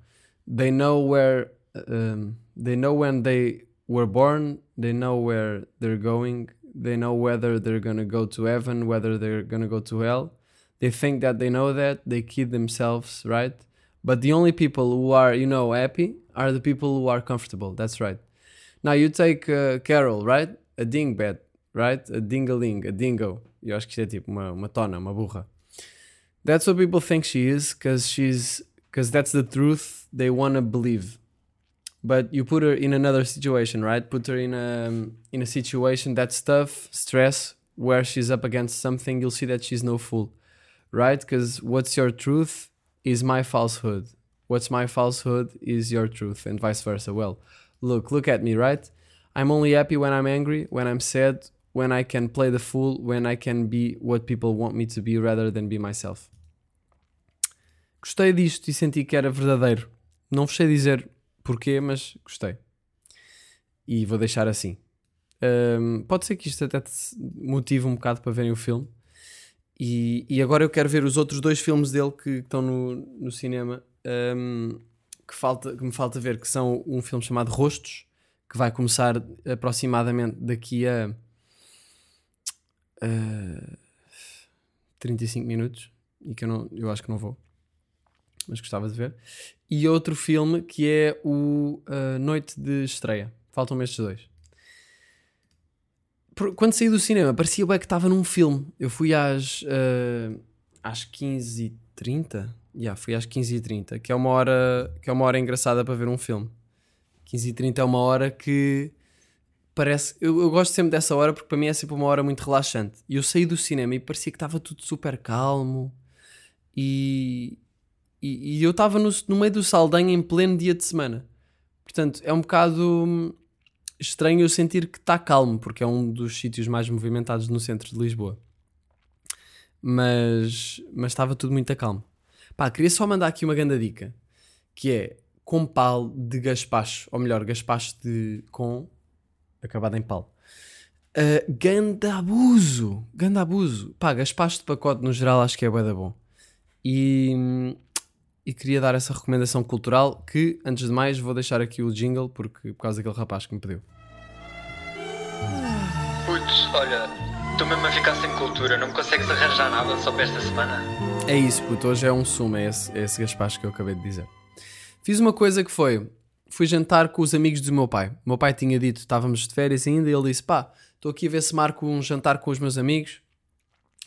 They know where, um, they know when they were born, they know where they're going, they know whether they're gonna go to heaven, whether they're gonna go to hell. They think that they know that, they kid themselves, right? But the only people who are, you know, happy are the people who are comfortable. That's right. Now you take uh, Carol, right? A dingbat, right? A dingaling, a dingo. Eu acho que isto é tipo uma, uma tona, uma burra. That's what people think she is, because she's because that's the truth they want to believe. But you put her in another situation, right? Put her in a in a situation that's tough, stress, where she's up against something. You'll see that she's no fool. right? Because what's your truth is my falsehood. What's my falsehood is your truth, and vice versa. Well, look, look at me, right? I'm only happy when I'm angry, when I'm sad, when I can play the fool, when I can be what people want me to be rather than be myself. Gostei disto e senti que era verdadeiro. Não sei dizer porquê, mas gostei. E vou deixar assim. Ahm, pode ser que isto até te motive um bocado para verem o filme. E, e agora eu quero ver os outros dois filmes dele que estão no, no cinema ahm, que, falta, que me falta ver, que são um filme chamado Rostos, que vai começar aproximadamente daqui a ah, 35 minutos e que eu, não, eu acho que não vou, mas gostava de ver. E outro filme que é o ah, Noite de Estreia. Faltam-me estes dois. Por- Quando saí do cinema, parecia bem que estava num filme. Eu fui às, ah, às 15h30. Yeah, fui às 15h30, que é uma hora que é uma hora engraçada para ver um filme. 15h30 é uma hora que parece. Eu, eu gosto sempre dessa hora porque para mim é sempre uma hora muito relaxante. E eu saí do cinema e parecia que estava tudo super calmo e, e, e eu estava no, no meio do Saldanha em pleno dia de semana. Portanto, é um bocado hum, estranho eu sentir que está calmo, porque é um dos sítios mais movimentados no centro de Lisboa. Mas, mas estava tudo muito calmo. Pá, queria só mandar aqui uma grande dica, que é com pal de gaspacho, ou melhor, gaspacho de com acabado em pal. Uh, ganda abuso, ganda abuso. Pá, gaspacho de pacote no geral acho que é bué da bom. E, e queria dar essa recomendação cultural que, antes de mais, vou deixar aqui o jingle porque, por causa daquele rapaz que me pediu. Putz, olha, estou mesmo a ficar sem cultura, não consegues arranjar nada só para esta semana? É isso, puto, hoje é um sumo, é esse, é esse gaspacho que eu acabei de dizer. Fiz uma coisa que foi, fui jantar com os amigos do meu pai. O meu pai tinha dito, estávamos de férias ainda, e ele disse, pá, estou aqui a ver se marco um jantar com os meus amigos,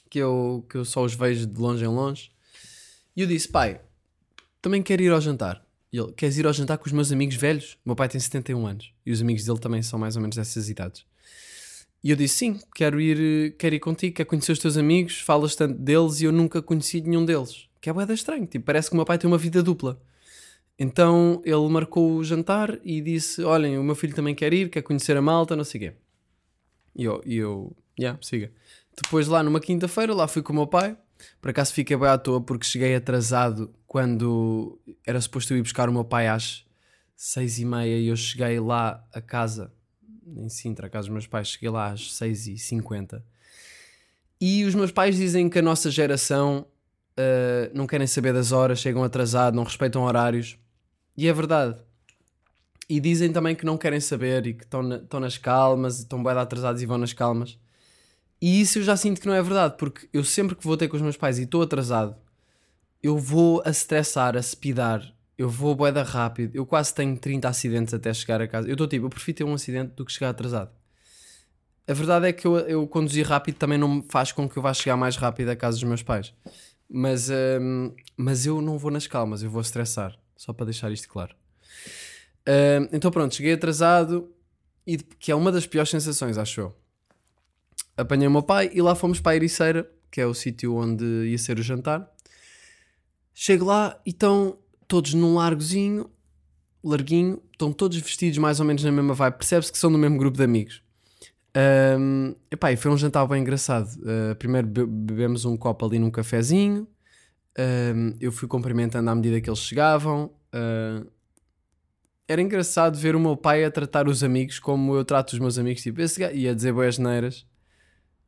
que eu, que eu só os vejo de longe em longe. E eu disse, pai, também quero ir ao jantar. E ele, queres ir ao jantar com os meus amigos velhos? O meu pai tem 71 anos, e os amigos dele também são mais ou menos dessas idades. E eu disse, sim, quero ir, quero ir contigo, quero conhecer os teus amigos, falas tanto deles e eu nunca conheci nenhum deles. Que é bué da estranho, tipo, parece que o meu pai tem uma vida dupla. Então ele marcou o jantar e disse, olhem, o meu filho também quer ir, quer conhecer a malta, não sei o quê. E eu, e eu, yeah, siga. Depois lá numa quinta-feira, lá fui com o meu pai, por acaso fiquei bem à toa porque cheguei atrasado quando era suposto eu ir buscar o meu pai às seis e meia e eu cheguei lá a casa em Sintra, a casa dos meus pais, cheguei lá às 6h50. E os meus pais dizem que a nossa geração uh, não querem saber das horas, chegam atrasados, não respeitam horários. E é verdade. E dizem também que não querem saber e que estão, na- nas calmas, e estão bem atrasados e vão nas calmas. E isso eu já sinto que não é verdade, porque eu sempre que vou ter com os meus pais e estou atrasado, eu vou a estressar, a speedar, eu vou boeda rápido, eu quase tenho 30 acidentes até chegar a casa. Eu estou tipo, eu prefiro ter um acidente do que chegar atrasado. A verdade é que eu, eu conduzir rápido também não me faz com que eu vá chegar mais rápido à casa dos meus pais. Mas, hum, mas eu não vou nas calmas, eu vou estressar, só para deixar isto claro. Hum, então pronto, cheguei atrasado, e que é uma das piores sensações, acho eu. Apanhei o meu pai e lá fomos para a Ericeira, que é o sítio onde ia ser o jantar. Chego lá e estão todos num largozinho, larguinho, estão todos vestidos mais ou menos na mesma vibe. Percebe-se que são do mesmo grupo de amigos. Um, epá, e foi um jantar bem engraçado. Uh, primeiro be- bebemos um copo ali num cafezinho. Um, eu fui cumprimentando à medida que eles chegavam. Uh, era engraçado ver o meu pai a tratar os amigos como eu trato os meus amigos. Tipo, esse gajo, e a dizer boas neiras.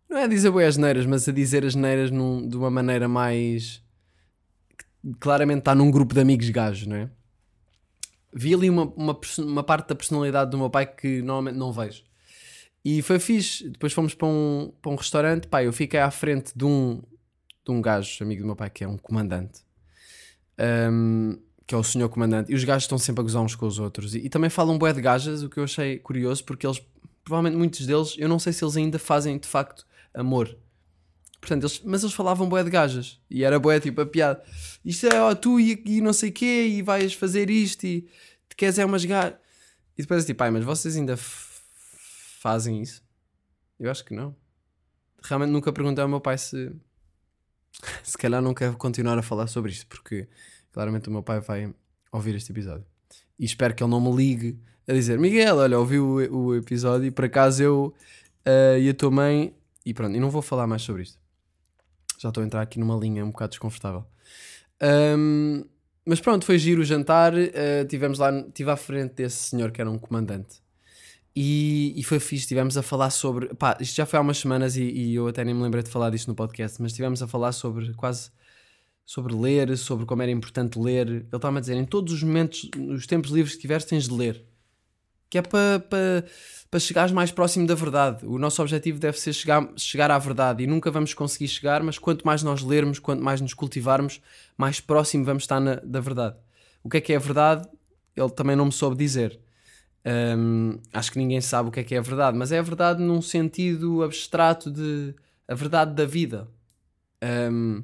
Não é a dizer boas neiras, mas a dizer as neiras num- de uma maneira mais claramente está num grupo de amigos gajos, não é? Vi ali uma, uma, uma parte da personalidade do meu pai que normalmente não vejo. E foi fixe. Depois fomos para um, para um restaurante. Pá, eu fiquei à frente de um, de um gajo, amigo do meu pai, que é um comandante. Ahm, que é o senhor comandante. E os gajos estão sempre a gozar uns com os outros. E, e também falam bué de gajas, o que eu achei curioso, porque eles, provavelmente muitos deles, eu não sei se eles ainda fazem de facto amor. Portanto, eles, mas eles falavam bué de gajas. E era bué tipo a piada. Isto é, ó, tu e, e não sei quê, e vais fazer isto, e te queres é umas gajas. E depois tipo, pai, mas vocês ainda fazem isso? Eu acho que não. Realmente nunca perguntei ao meu pai se, se calhar não quero continuar a falar sobre isto, porque claramente o meu pai vai ouvir este episódio. E espero que ele não me ligue a dizer: Miguel, olha, ouvi o, o episódio e por acaso eu eh, e a tua mãe. E pronto, e não vou falar mais sobre isto. Já estou a entrar aqui numa linha um bocado desconfortável. Ahm, mas pronto, foi giro o jantar. eh, tivemos lá, estive à frente desse senhor que era um comandante. E, e foi fixe, estivemos a falar sobre. Pá, isto já foi há umas semanas e, e eu até nem me lembrei de falar disto no podcast, mas estivemos a falar sobre quase. sobre ler, sobre como era importante ler. Ele estava-me a dizer: em todos os momentos, nos tempos livres que tiveres, tens de ler. Que é para pa, pa chegares mais próximo da verdade. O nosso objetivo deve ser chegar, chegar à verdade e nunca vamos conseguir chegar, mas quanto mais nós lermos, quanto mais nos cultivarmos, mais próximo vamos estar na- da verdade. O que é que é a verdade? Ele também não me soube dizer. Hum, acho que ninguém sabe o que é que é a verdade, mas é a verdade num sentido abstrato de a verdade da vida. Hum,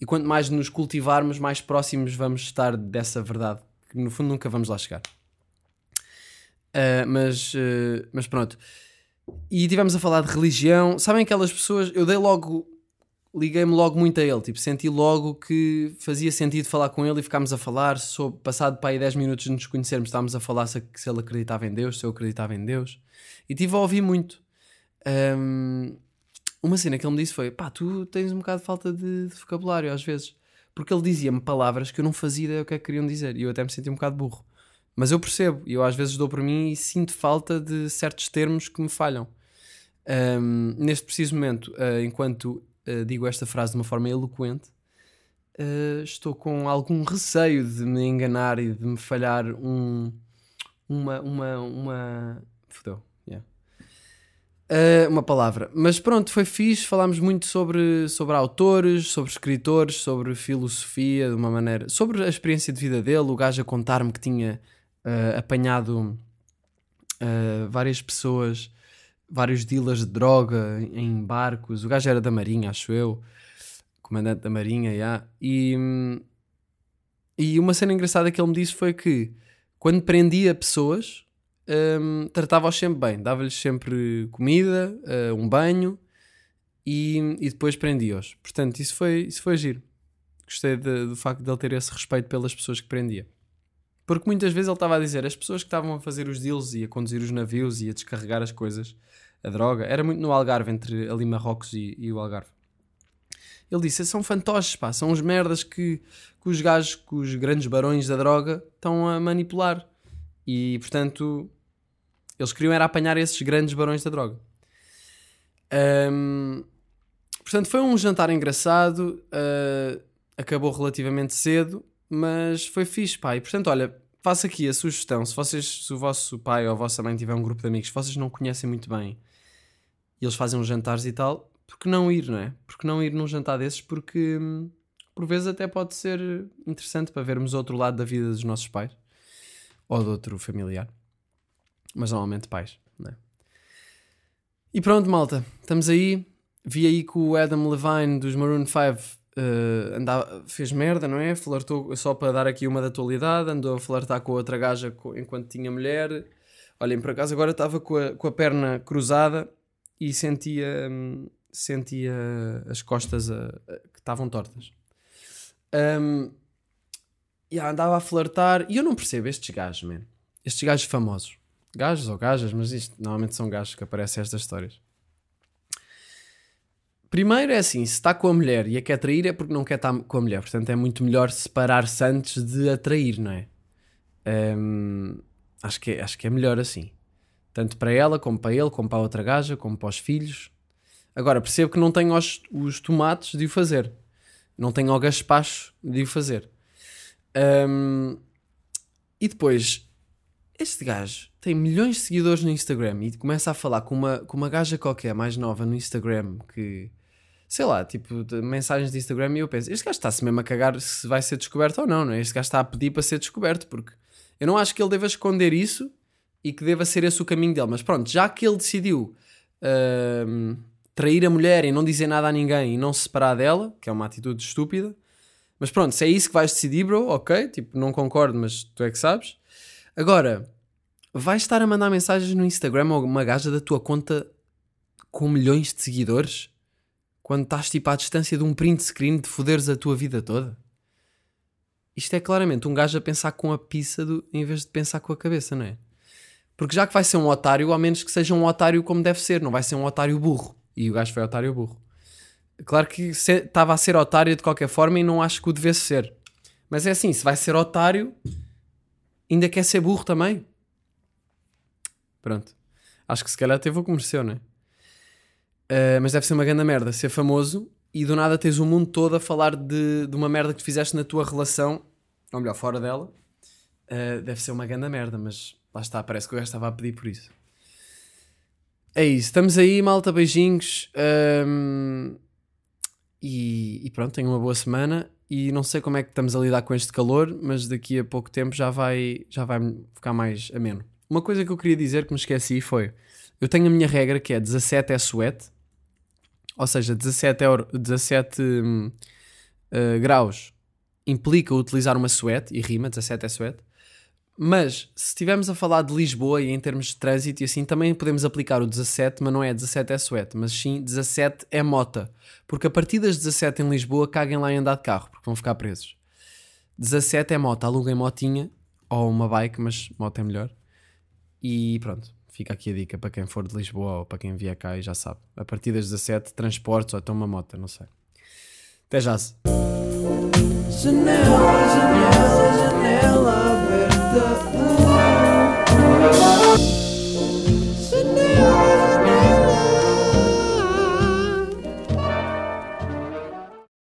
e quanto mais nos cultivarmos, mais próximos vamos estar dessa verdade, que no fundo nunca vamos lá chegar. Uh, mas, uh, mas pronto. E tivemos a falar de religião. Sabem aquelas pessoas? Eu dei logo, liguei-me logo muito a ele. Tipo, senti logo que fazia sentido falar com ele e ficámos a falar. Sobre, passado para aí 10 minutos de nos conhecermos, estávamos a falar se, se ele acreditava em Deus, se eu acreditava em Deus. E tive a ouvir muito. Um, uma cena que ele me disse foi: pá, tu tens um bocado de falta de, de vocabulário às vezes. Porque ele dizia-me palavras que eu não fazia ideia o que é que queriam dizer. E eu até me senti um bocado burro. Mas eu percebo, e eu às vezes dou por mim e sinto falta de certos termos que me falham. Um, neste preciso momento, uh, enquanto uh, digo esta frase de uma forma eloquente, uh, estou com algum receio de me enganar e de me falhar um, uma. uma, uma... Fudeu. Uh, uma palavra. Mas pronto, foi fixe. Falámos muito sobre, sobre autores, sobre escritores, sobre filosofia, de uma maneira. sobre a experiência de vida dele. O gajo a contar-me que tinha uh, apanhado uh, várias pessoas, vários dealers de droga em barcos. O gajo era da Marinha, acho eu, comandante da Marinha, yeah. e, e uma cena engraçada que ele me disse foi que quando prendia pessoas, um, tratava-os sempre bem, dava-lhes sempre comida, uh, um banho e, e depois prendia-os. Portanto, isso foi, isso foi giro. Gostei do facto de ele ter esse respeito pelas pessoas que prendia. Porque muitas vezes ele estava a dizer as pessoas que estavam a fazer os deals e a conduzir os navios e a descarregar as coisas, a droga, era muito no Algarve, entre ali Marrocos e, e o Algarve. Ele disse: são fantoches, pá, são os merdas que, que os gajos, que os grandes barões da droga estão a manipular. E portanto, eles queriam era apanhar esses grandes barões da droga. Um, portanto, foi um jantar engraçado, uh, acabou relativamente cedo mas foi fixe, pá. E portanto, olha, faço aqui a sugestão: se vocês, se o vosso pai ou a vossa mãe tiver um grupo de amigos que vocês não conhecem muito bem e eles fazem uns jantares e tal, por que não ir, não é? Por que não ir num jantar desses? Porque hum, por vezes até pode ser interessante para vermos outro lado da vida dos nossos pais ou de outro familiar, mas normalmente pais, não é? E pronto, malta, estamos aí. Vi aí que o Adam Levine dos Maroon 5 Uh, andava, fez merda, não é? Flertou, só para dar aqui uma da atualidade, andou a flertar com outra gaja co- enquanto tinha mulher. Olhem, por acaso agora estava com a, com a perna cruzada e sentia, hum, sentia as costas a- a- que estavam tortas. Um, e andava a flertar e eu não percebo estes gajos, man. Estes gajos famosos. Gajos ou gajas, mas isto normalmente são gajos que aparecem estas histórias. Primeiro é assim, se está com a mulher e a quer trair é porque não quer estar com a mulher. Portanto, é muito melhor separar-se antes de atrair, não é? Hum, acho, que é? acho que é melhor assim. Tanto para ela, como para ele, como para a outra gaja, como para os filhos. Agora, percebo que não tenho os, os tomates de o fazer. Não tenho o gaspacho de o fazer. Hum, e depois, este gajo tem milhões de seguidores no Instagram e começa a falar com uma, com uma gaja qualquer mais nova no Instagram que, sei lá, tipo, de mensagens de Instagram e eu penso, este gajo está-se mesmo a cagar se vai ser descoberto ou não, não é? Este gajo está a pedir para ser descoberto, porque eu não acho que ele deva esconder isso e que deva ser esse o caminho dele, mas pronto, já que ele decidiu ahm, trair a mulher e não dizer nada a ninguém e não se separar dela, que é uma atitude estúpida, mas pronto, se é isso que vais decidir, bro, ok, tipo, não concordo, mas tu é que sabes. Agora, vais estar a mandar mensagens no Instagram a uma gaja da tua conta com milhões de seguidores? Quando estás tipo à distância de um print screen de foderes a tua vida toda. Isto é claramente um gajo a pensar com a pizza do, em vez de pensar com a cabeça, não é? Porque já que vai ser um otário, ao menos que seja um otário como deve ser, não vai ser um otário burro. E o gajo foi otário burro. Claro que estava a ser otário de qualquer forma e não acho que o devesse ser. Mas é assim, se vai ser otário, ainda quer ser burro também. Pronto. Acho que se calhar teve o que mereceu, não é? Uh, mas deve ser uma grande merda ser famoso e do nada tens o mundo todo a falar de, de uma merda que tu fizeste na tua relação, ou melhor, fora dela. Uh, deve ser uma grande merda, mas lá está, parece que o gajo estava a pedir por isso. É isso, estamos aí, malta, beijinhos. Um, e, e, pronto, tenho uma boa semana. E não sei como é que estamos a lidar com este calor, mas daqui a pouco tempo já vai, já vai ficar mais ameno. Uma coisa que eu queria dizer que me esqueci foi: eu tenho a minha regra que é 17 é suete, ou seja, 17, euro, 17 uh, graus implica utilizar uma suete, e rima, 17 é suete. Mas se estivermos a falar de Lisboa e em termos de trânsito e assim, também podemos aplicar o 17, mas não é 17 é suete, mas sim 17 é mota. Porque a partir das 17 em Lisboa, caguem lá em andar de carro, porque vão ficar presos. 17 é moto, aluguem motinha ou uma bike, mas moto é melhor. E pronto, fica aqui a dica para quem for de Lisboa ou para quem vier cá e já sabe. A partir das 17, transportes ou então uma moto, não sei. Até já. -se. Janela, janela, janela aberta.